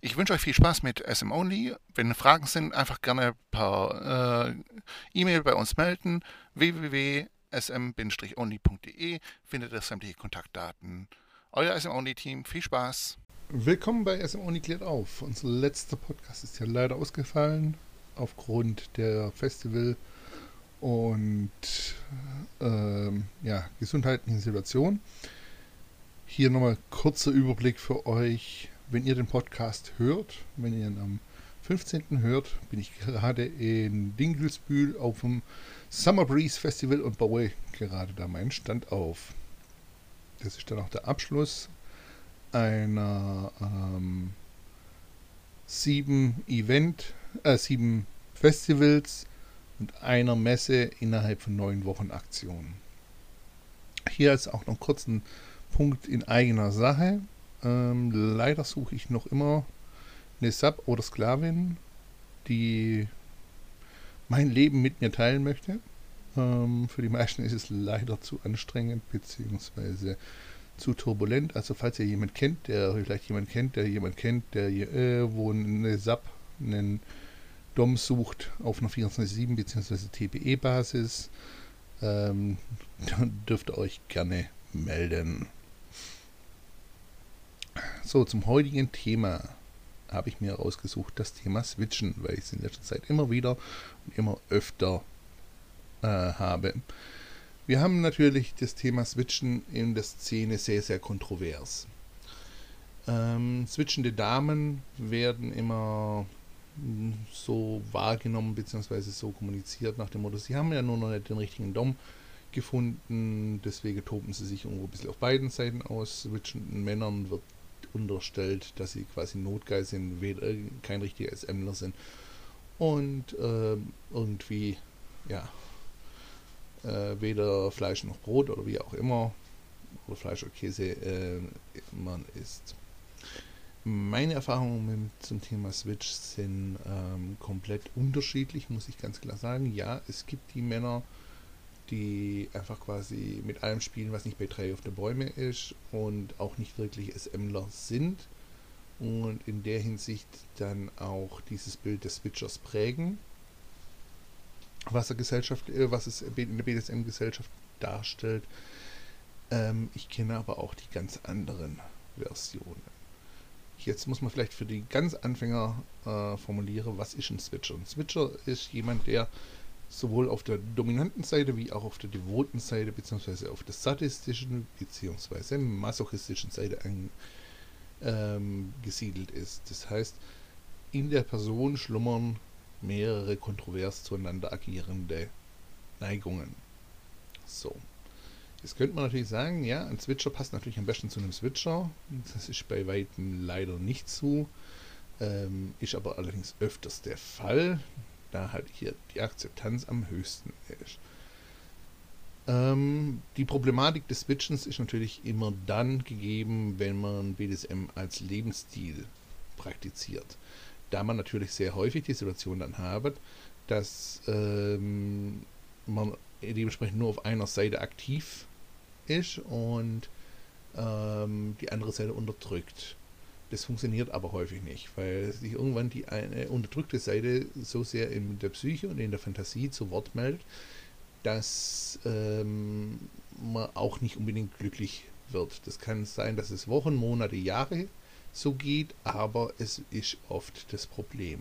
Ich wünsche euch viel Spaß mit SM Only. Wenn Fragen sind, einfach gerne per äh, E-Mail bei uns melden. www.sm-only.de findet ihr sämtliche Kontaktdaten. Euer SM Only Team, viel Spaß. Willkommen bei SM Only klärt auf. Unser letzter Podcast ist ja leider ausgefallen aufgrund der Festival und äh, ja, gesundheitlichen Situation. Hier nochmal kurzer Überblick für euch wenn ihr den Podcast hört, wenn ihr ihn am 15. hört, bin ich gerade in Dingelsbühl auf dem Summer Breeze Festival und baue gerade da meinen Stand auf. Das ist dann auch der Abschluss einer ähm, sieben Event, äh, sieben Festivals und einer Messe innerhalb von neun Wochen Aktion. Hier ist auch noch kurz ein Punkt in eigener Sache. Ähm, leider suche ich noch immer eine Sub oder Sklavin, die mein Leben mit mir teilen möchte. Ähm, für die meisten ist es leider zu anstrengend bzw. zu turbulent. Also falls ihr jemand kennt, der vielleicht jemand kennt, der jemand kennt, der äh, wo eine Sub einen DOM sucht auf einer 24-7 bzw. TPE-Basis, ähm, dann dürft ihr euch gerne melden. So, zum heutigen Thema habe ich mir rausgesucht das Thema Switchen, weil ich es in letzter Zeit immer wieder und immer öfter äh, habe. Wir haben natürlich das Thema Switchen in der Szene sehr, sehr kontrovers. Ähm, switchende Damen werden immer so wahrgenommen bzw. so kommuniziert nach dem Motto, sie haben ja nur noch nicht den richtigen Dom gefunden, deswegen toben sie sich irgendwo ein bisschen auf beiden Seiten aus. Switchenden Männern wird unterstellt, dass sie quasi notgeil sind, weder, kein richtiger SMler sind und äh, irgendwie, ja, äh, weder Fleisch noch Brot oder wie auch immer, oder Fleisch oder Käse äh, man isst. Meine Erfahrungen mit, zum Thema Switch sind ähm, komplett unterschiedlich, muss ich ganz klar sagen. Ja, es gibt die Männer, die einfach quasi mit allem spielen, was nicht bei drei auf der Bäume ist und auch nicht wirklich SMler sind und in der Hinsicht dann auch dieses Bild des Switchers prägen, was, Gesellschaft, äh, was es in der BDSM-Gesellschaft darstellt. Ähm, ich kenne aber auch die ganz anderen Versionen. Jetzt muss man vielleicht für die ganz Anfänger äh, formulieren, was ist ein Switcher? Ein Switcher ist jemand, der sowohl auf der dominanten Seite wie auch auf der devoten Seite beziehungsweise auf der sadistischen beziehungsweise masochistischen Seite angesiedelt ähm, ist. Das heißt, in der Person schlummern mehrere kontrovers zueinander agierende Neigungen. So. Jetzt könnte man natürlich sagen, ja, ein Switcher passt natürlich am besten zu einem Switcher. Das ist bei weitem leider nicht so. Ähm, ist aber allerdings öfters der Fall da halt hier die Akzeptanz am höchsten ist. Ähm, die Problematik des Switchens ist natürlich immer dann gegeben, wenn man BDSM als Lebensstil praktiziert. Da man natürlich sehr häufig die Situation dann hat, dass ähm, man dementsprechend nur auf einer Seite aktiv ist und ähm, die andere Seite unterdrückt. Das funktioniert aber häufig nicht, weil sich irgendwann die eine unterdrückte Seite so sehr in der Psyche und in der Fantasie zu Wort meldet, dass ähm, man auch nicht unbedingt glücklich wird. Das kann sein, dass es Wochen, Monate, Jahre so geht, aber es ist oft das Problem.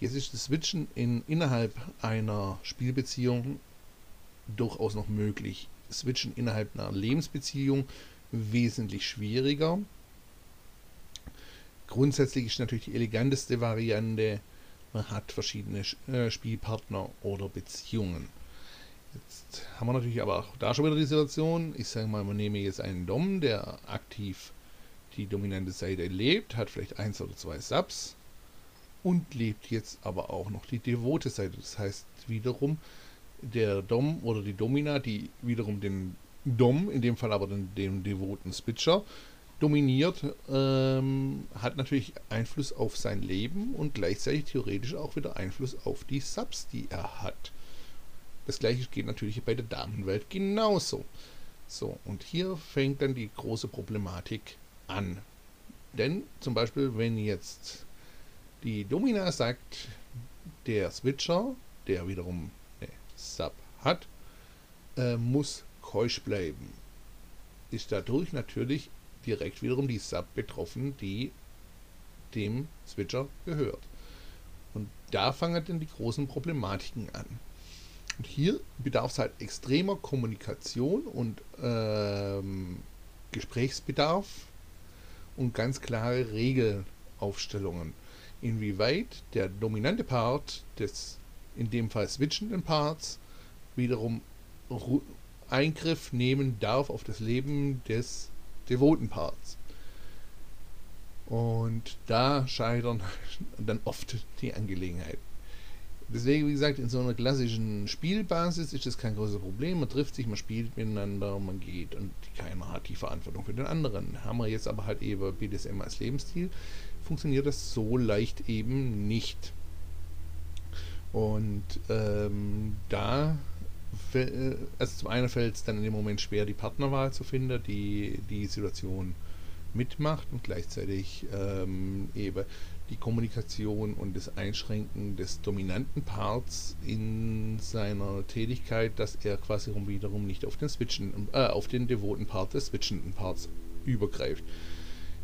Jetzt ist das Switchen in, innerhalb einer Spielbeziehung durchaus noch möglich. Switchen innerhalb einer Lebensbeziehung wesentlich schwieriger Grundsätzlich ist natürlich die eleganteste Variante, man hat verschiedene äh, Spielpartner oder Beziehungen. Jetzt haben wir natürlich aber auch da schon wieder die Situation, ich sage mal, man nehme jetzt einen Dom, der aktiv die dominante Seite lebt, hat vielleicht eins oder zwei Subs und lebt jetzt aber auch noch die devote Seite. Das heißt wiederum, der Dom oder die Domina, die wiederum den Dom, in dem Fall aber den, den devoten Switcher, dominiert, ähm, hat natürlich Einfluss auf sein Leben und gleichzeitig theoretisch auch wieder Einfluss auf die Subs, die er hat. Das gleiche geht natürlich bei der Damenwelt genauso. So, und hier fängt dann die große Problematik an. Denn zum Beispiel, wenn jetzt die Domina sagt, der Switcher, der wiederum eine Sub hat, äh, muss keusch bleiben, ist dadurch natürlich direkt wiederum die Sub betroffen, die dem Switcher gehört. Und da fangen dann die großen Problematiken an. Und hier bedarf es halt extremer Kommunikation und ähm, Gesprächsbedarf und ganz klare Regelaufstellungen. Inwieweit der dominante Part des, in dem Fall switchenden Parts, wiederum Eingriff nehmen darf auf das Leben des devoten Parts. Und da scheitern dann oft die Angelegenheiten. Deswegen, wie gesagt, in so einer klassischen Spielbasis ist das kein großes Problem. Man trifft sich, man spielt miteinander, man geht und keiner hat die Verantwortung für den anderen. Haben wir jetzt aber halt eben BDSM als Lebensstil, funktioniert das so leicht eben nicht. Und ähm, da, also zum einen fällt es dann in dem Moment schwer, die Partnerwahl zu finden, die die Situation mitmacht und gleichzeitig ähm, eben die Kommunikation und das Einschränken des dominanten Parts in seiner Tätigkeit, dass er quasi wiederum nicht auf den switchen, äh, auf den devoten Part des switchenden Parts übergreift.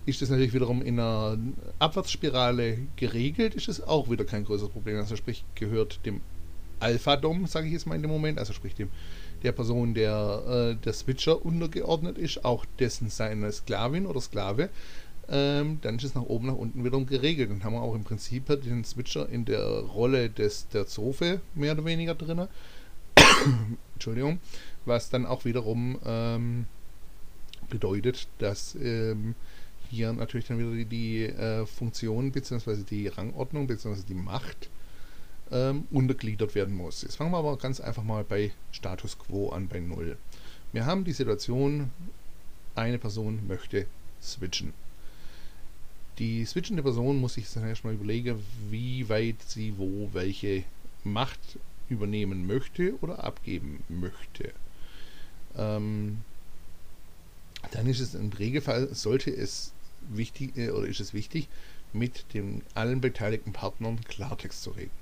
Ist das natürlich wiederum in einer Abwärtsspirale geregelt, ist es auch wieder kein größeres Problem. Also sprich, gehört dem Alpha-Dom, sage ich jetzt mal in dem Moment, also sprich dem der Person, der äh, der Switcher untergeordnet ist, auch dessen seine Sklavin oder Sklave, ähm, dann ist es nach oben, nach unten wiederum geregelt. Dann haben wir auch im Prinzip den Switcher in der Rolle des, der Zofe mehr oder weniger drin. Entschuldigung. Was dann auch wiederum ähm, bedeutet, dass ähm, hier natürlich dann wieder die, die äh, Funktion bzw. die Rangordnung bzw. die Macht ähm, untergliedert werden muss. Jetzt fangen wir aber ganz einfach mal bei Status Quo an, bei 0. Wir haben die Situation, eine Person möchte switchen. Die switchende Person muss sich dann erstmal überlegen, wie weit sie wo welche Macht übernehmen möchte oder abgeben möchte. Ähm, dann ist es im Regelfall, sollte es wichtig äh, oder ist es wichtig, mit den allen beteiligten Partnern Klartext zu reden.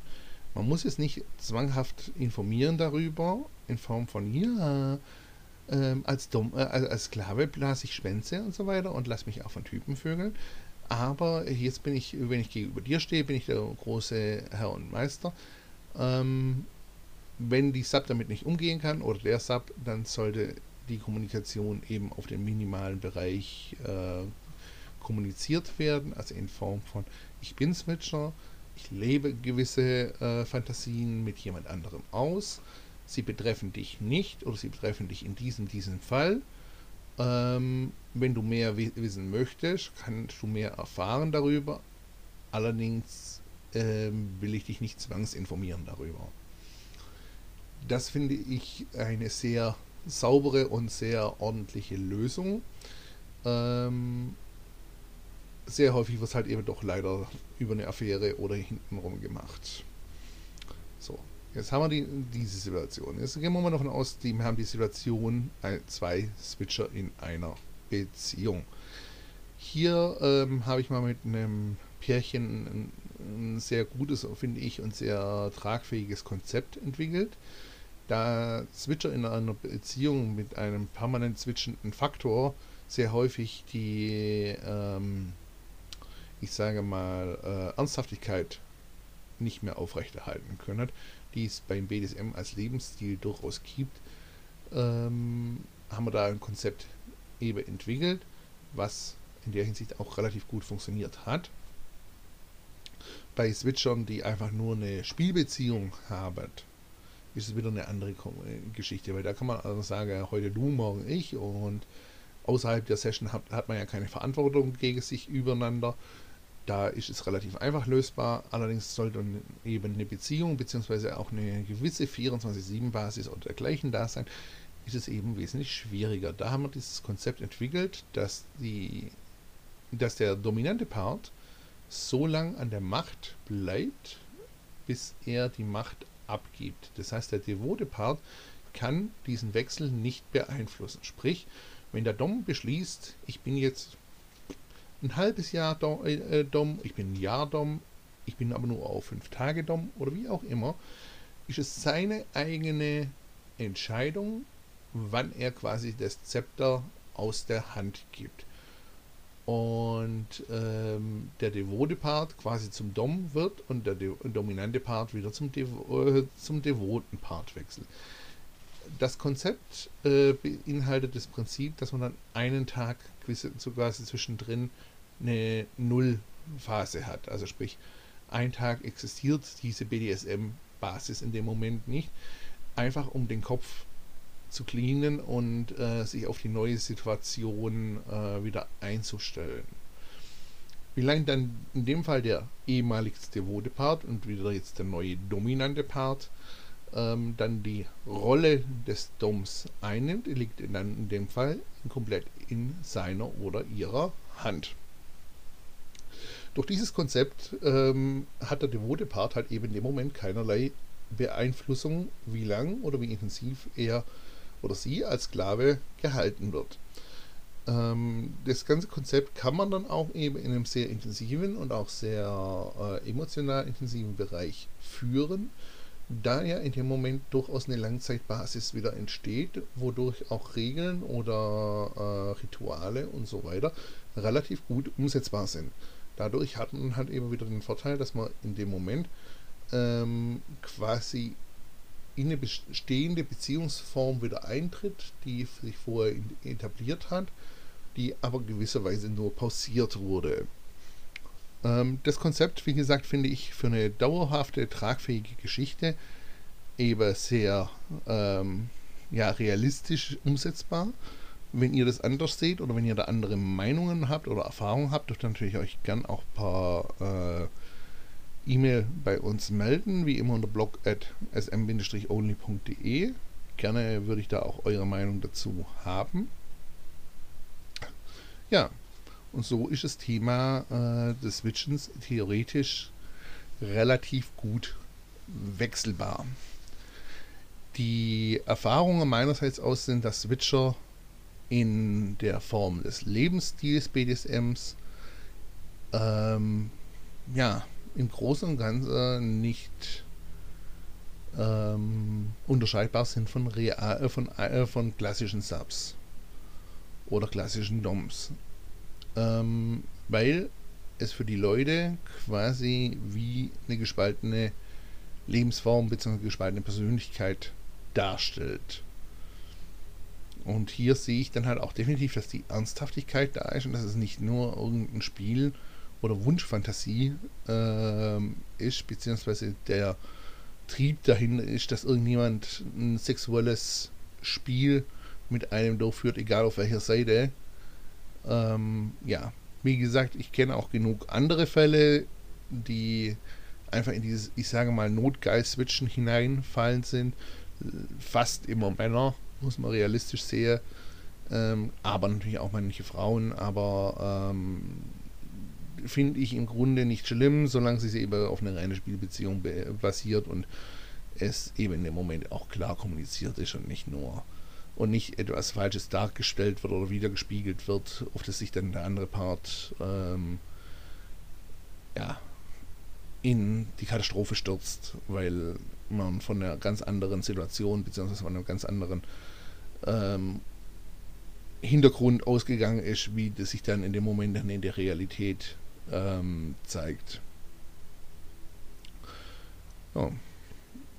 Man muss es nicht zwanghaft informieren darüber, in Form von ja, äh, als, Dom, äh, als Sklave blase ich Schwänze und so weiter und lass mich auch von Typen vögeln. Aber jetzt bin ich, wenn ich gegenüber dir stehe, bin ich der große Herr und Meister. Ähm, wenn die Sub damit nicht umgehen kann oder der Sub, dann sollte die Kommunikation eben auf dem minimalen Bereich äh, kommuniziert werden, also in Form von ich bin Switcher, ich lebe gewisse äh, Fantasien mit jemand anderem aus, sie betreffen dich nicht oder sie betreffen dich in diesem, diesem Fall ähm, wenn du mehr wissen möchtest, kannst du mehr erfahren darüber. Allerdings ähm, will ich dich nicht zwangsinformieren darüber. Das finde ich eine sehr saubere und sehr ordentliche Lösung. Ähm, sehr häufig wird es halt eben doch leider über eine Affäre oder hintenrum gemacht. So, Jetzt haben wir die, diese Situation. Jetzt gehen wir mal davon aus, die haben die Situation zwei Switcher in einer Beziehung. Hier ähm, habe ich mal mit einem Pärchen ein, ein sehr gutes, finde ich, und sehr tragfähiges Konzept entwickelt. Da Switcher in einer Beziehung mit einem permanent switchenden Faktor sehr häufig die, ähm, ich sage mal, äh, Ernsthaftigkeit nicht mehr aufrechterhalten können, die es beim BDSM als Lebensstil durchaus gibt, ähm, haben wir da ein Konzept eben entwickelt, was in der Hinsicht auch relativ gut funktioniert hat. Bei Switchern, die einfach nur eine Spielbeziehung haben, ist es wieder eine andere Geschichte, weil da kann man also sagen, heute du, morgen ich und außerhalb der Session hat, hat man ja keine Verantwortung gegen sich übereinander da ist es relativ einfach lösbar. Allerdings sollte eben eine Beziehung bzw. auch eine gewisse 24-7-Basis oder dergleichen da sein, ist es eben wesentlich schwieriger. Da haben wir dieses Konzept entwickelt, dass, die, dass der dominante Part so lang an der Macht bleibt, bis er die Macht abgibt. Das heißt, der devote Part kann diesen Wechsel nicht beeinflussen. Sprich, wenn der Dom beschließt, ich bin jetzt ein halbes Jahr Dom, äh, äh, Dom, ich bin ein Jahr Dom, ich bin aber nur auf fünf Tage Dom oder wie auch immer, ist es seine eigene Entscheidung, wann er quasi das Zepter aus der Hand gibt. Und ähm, der devote Part quasi zum Dom wird und der De dominante Part wieder zum, Devo äh, zum devoten Part wechselt. Das Konzept äh, beinhaltet das Prinzip, dass man dann einen Tag quasi zwischendrin eine Nullphase hat. Also sprich, ein Tag existiert diese BDSM-Basis in dem Moment nicht. Einfach um den Kopf zu cleanen und äh, sich auf die neue Situation äh, wieder einzustellen. Wie lange dann in dem Fall der ehemaligste devote Part und wieder jetzt der neue dominante Part ähm, dann die Rolle des Doms einnimmt, liegt dann in dem Fall komplett in seiner oder ihrer Hand. Durch dieses Konzept ähm, hat der devote Part halt eben in dem Moment keinerlei Beeinflussung, wie lang oder wie intensiv er oder sie als Sklave gehalten wird. Ähm, das ganze Konzept kann man dann auch eben in einem sehr intensiven und auch sehr äh, emotional intensiven Bereich führen, da ja in dem Moment durchaus eine Langzeitbasis wieder entsteht, wodurch auch Regeln oder äh, Rituale und so weiter relativ gut umsetzbar sind. Dadurch hat man halt eben wieder den Vorteil, dass man in dem Moment ähm, quasi in eine bestehende Beziehungsform wieder eintritt, die sich vorher etabliert hat, die aber gewisserweise nur pausiert wurde. Ähm, das Konzept, wie gesagt, finde ich für eine dauerhafte, tragfähige Geschichte eben sehr ähm, ja, realistisch umsetzbar. Wenn ihr das anders seht oder wenn ihr da andere Meinungen habt oder Erfahrungen habt, dürft ihr natürlich euch gern auch ein paar äh, E-Mail bei uns melden, wie immer unter blog at sm-only.de. Gerne würde ich da auch eure Meinung dazu haben. Ja, und so ist das Thema äh, des Switchens theoretisch relativ gut wechselbar. Die Erfahrungen meinerseits aus sind, dass Switcher in der Form des Lebensstils BDSMs ähm, ja, im Großen und Ganzen nicht ähm, unterscheidbar sind von, real, äh, von, äh, von klassischen Subs oder klassischen DOMs. Ähm, weil es für die Leute quasi wie eine gespaltene Lebensform bzw. gespaltene Persönlichkeit darstellt. Und hier sehe ich dann halt auch definitiv, dass die Ernsthaftigkeit da ist und dass es nicht nur irgendein Spiel oder Wunschfantasie äh, ist, beziehungsweise der Trieb dahinter ist, dass irgendjemand ein sexuelles Spiel mit einem durchführt, egal auf welcher Seite. Ähm, ja, wie gesagt, ich kenne auch genug andere Fälle, die einfach in dieses, ich sage mal, Notgeist-Switchen hineinfallen sind. Fast immer Männer, muss man realistisch sehen. Ähm, aber natürlich auch manche Frauen, aber ähm, finde ich im Grunde nicht schlimm, solange sie eben auf eine reine Spielbeziehung basiert und es eben dem Moment auch klar kommuniziert ist und nicht nur und nicht etwas Falsches dargestellt wird oder wieder gespiegelt wird, auf das sich dann der andere Part ähm, ja, in die Katastrophe stürzt, weil man von einer ganz anderen Situation beziehungsweise von einem ganz anderen ähm, Hintergrund ausgegangen ist, wie das sich dann in dem Moment dann in der Realität ähm, zeigt. Ja,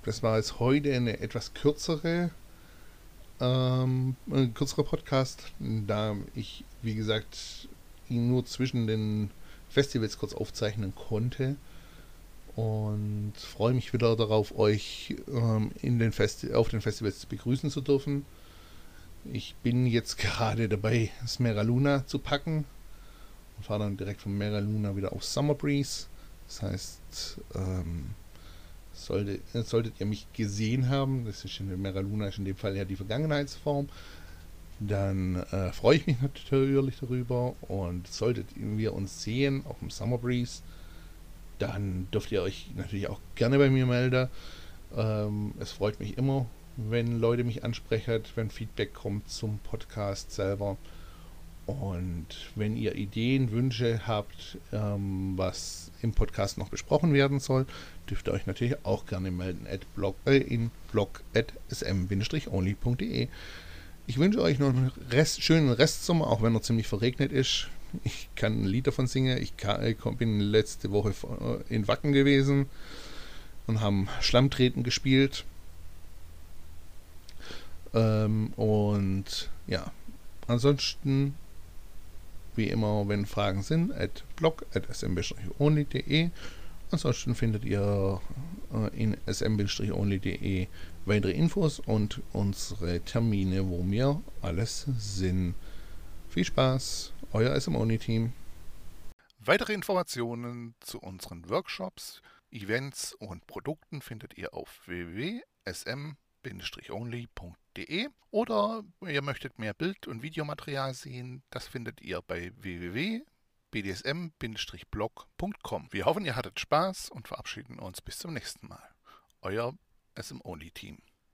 das war jetzt heute eine etwas kürzere, ähm, ein kürzerer Podcast, da ich, wie gesagt, ihn nur zwischen den Festivals kurz aufzeichnen konnte. Und freue mich wieder darauf, euch ähm, in den Festi auf den Festivals begrüßen zu dürfen. Ich bin jetzt gerade dabei, Smera Luna zu packen und fahre dann direkt von Mera Luna wieder auf Summer Breeze. Das heißt, ähm, sollte, solltet ihr mich gesehen haben, das ist in Mera ist in dem Fall ja die Vergangenheitsform, dann äh, freue ich mich natürlich darüber und solltet wir uns sehen auf dem Summer Breeze, dann dürft ihr euch natürlich auch gerne bei mir melden. Ähm, es freut mich immer, wenn Leute mich ansprechen, wenn Feedback kommt zum Podcast selber. Und wenn ihr Ideen, Wünsche habt, ähm, was im Podcast noch besprochen werden soll, dürft ihr euch natürlich auch gerne melden at blog, äh, in blog.sm-only.de. Ich wünsche euch noch einen Rest, schönen Restsommer, auch wenn er ziemlich verregnet ist. Ich kann ein Lied davon singen. Ich, kann, ich bin letzte Woche äh, in Wacken gewesen und haben Schlammtreten gespielt. Ähm, und ja, ansonsten, wie immer, wenn Fragen sind, at blog at smb-only.de. Ansonsten findet ihr äh, in smb-only.de weitere Infos und unsere Termine, wo wir alles sind. Viel Spaß, euer SM-Only-Team. Weitere Informationen zu unseren Workshops, Events und Produkten findet ihr auf www.sm-only.de oder ihr möchtet mehr Bild- und Videomaterial sehen, das findet ihr bei www.bdsm-blog.com. Wir hoffen, ihr hattet Spaß und verabschieden uns bis zum nächsten Mal. Euer SM Only Team.